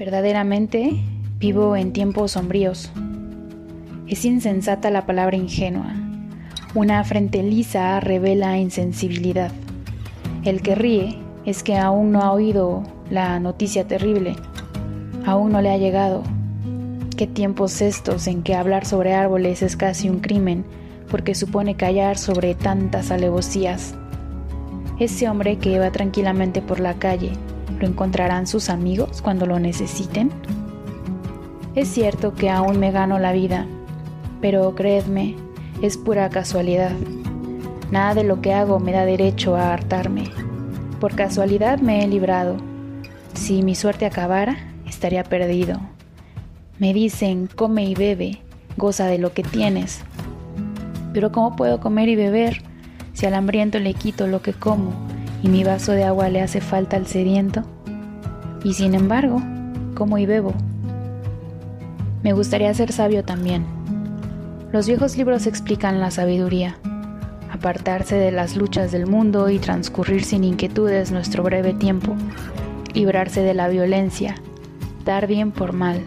Verdaderamente vivo en tiempos sombríos. Es insensata la palabra ingenua. Una frente lisa revela insensibilidad. El que ríe es que aún no ha oído la noticia terrible. Aún no le ha llegado. Qué tiempos estos en que hablar sobre árboles es casi un crimen porque supone callar sobre tantas alevosías. Ese hombre que va tranquilamente por la calle ¿Lo encontrarán sus amigos cuando lo necesiten? Es cierto que aún me gano la vida, pero creedme, es pura casualidad. Nada de lo que hago me da derecho a hartarme. Por casualidad me he librado. Si mi suerte acabara, estaría perdido. Me dicen, come y bebe, goza de lo que tienes. Pero ¿cómo puedo comer y beber si al hambriento le quito lo que como y mi vaso de agua le hace falta al sediento? Y sin embargo, como y bebo. Me gustaría ser sabio también. Los viejos libros explican la sabiduría, apartarse de las luchas del mundo y transcurrir sin inquietudes nuestro breve tiempo, librarse de la violencia, dar bien por mal,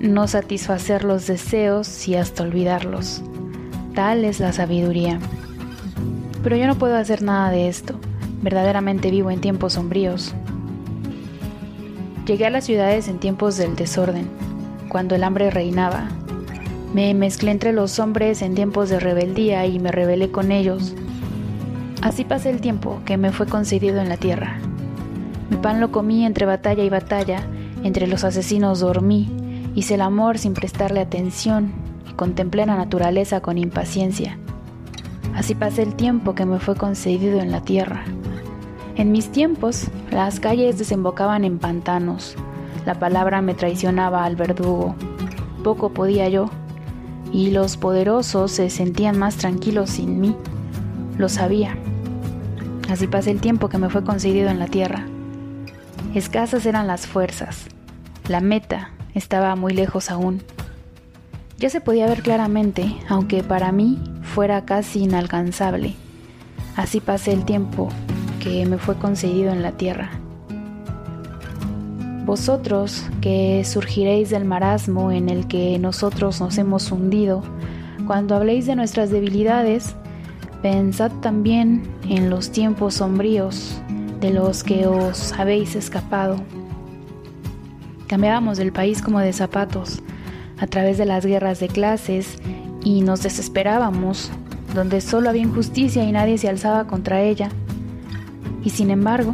no satisfacer los deseos y hasta olvidarlos. Tal es la sabiduría. Pero yo no puedo hacer nada de esto. Verdaderamente vivo en tiempos sombríos. Llegué a las ciudades en tiempos del desorden, cuando el hambre reinaba. Me mezclé entre los hombres en tiempos de rebeldía y me rebelé con ellos. Así pasé el tiempo que me fue concedido en la tierra. Mi pan lo comí entre batalla y batalla, entre los asesinos dormí, hice el amor sin prestarle atención y contemplé la naturaleza con impaciencia. Así pasé el tiempo que me fue concedido en la tierra. En mis tiempos, las calles desembocaban en pantanos. La palabra me traicionaba al verdugo. Poco podía yo, y los poderosos se sentían más tranquilos sin mí. Lo sabía. Así pasé el tiempo que me fue concedido en la tierra. Escasas eran las fuerzas. La meta estaba muy lejos aún. Ya se podía ver claramente, aunque para mí fuera casi inalcanzable. Así pasé el tiempo me fue concedido en la tierra. Vosotros que surgiréis del marasmo en el que nosotros nos hemos hundido, cuando habléis de nuestras debilidades, pensad también en los tiempos sombríos de los que os habéis escapado. Cambiábamos del país como de zapatos, a través de las guerras de clases, y nos desesperábamos, donde solo había injusticia y nadie se alzaba contra ella. Y sin embargo,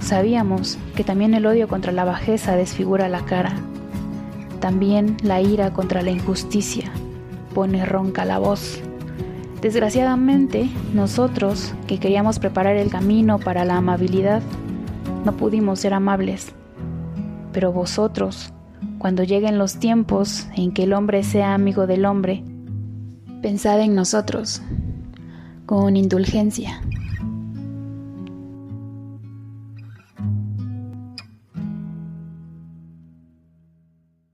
sabíamos que también el odio contra la bajeza desfigura la cara. También la ira contra la injusticia pone ronca la voz. Desgraciadamente, nosotros, que queríamos preparar el camino para la amabilidad, no pudimos ser amables. Pero vosotros, cuando lleguen los tiempos en que el hombre sea amigo del hombre, pensad en nosotros, con indulgencia.